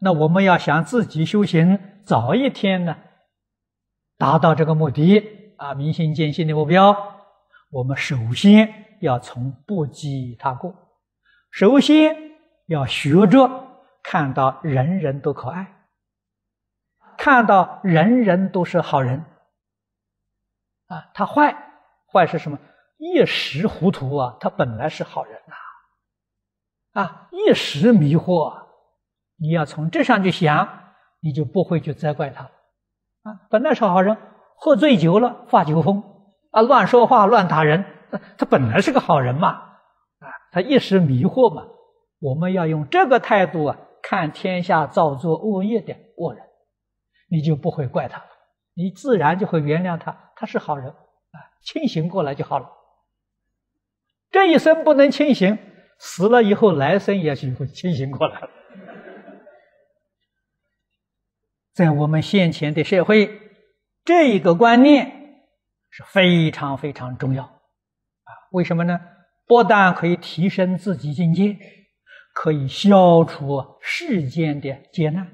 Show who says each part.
Speaker 1: 那我们要想自己修行早一天呢，达到这个目的啊，明心见性的目标，我们首先要从不讥他过，首先要学着看到人人都可爱，看到人人都是好人，啊，他坏坏是什么？一时糊涂啊，他本来是好人呐，啊，一时迷惑。你要从这上去想，你就不会去责怪他，啊，本来是好人，喝醉酒了发酒疯，啊，乱说话乱打人，他本来是个好人嘛，啊，他一时迷惑嘛。我们要用这个态度啊，看天下造作恶业的恶人，你就不会怪他，你自然就会原谅他，他是好人，啊，清醒过来就好了。这一生不能清醒，死了以后来生也许会清醒过来了。在我们现前的社会，这一个观念是非常非常重要啊！为什么呢？不但可以提升自己境界，可以消除世间的劫难。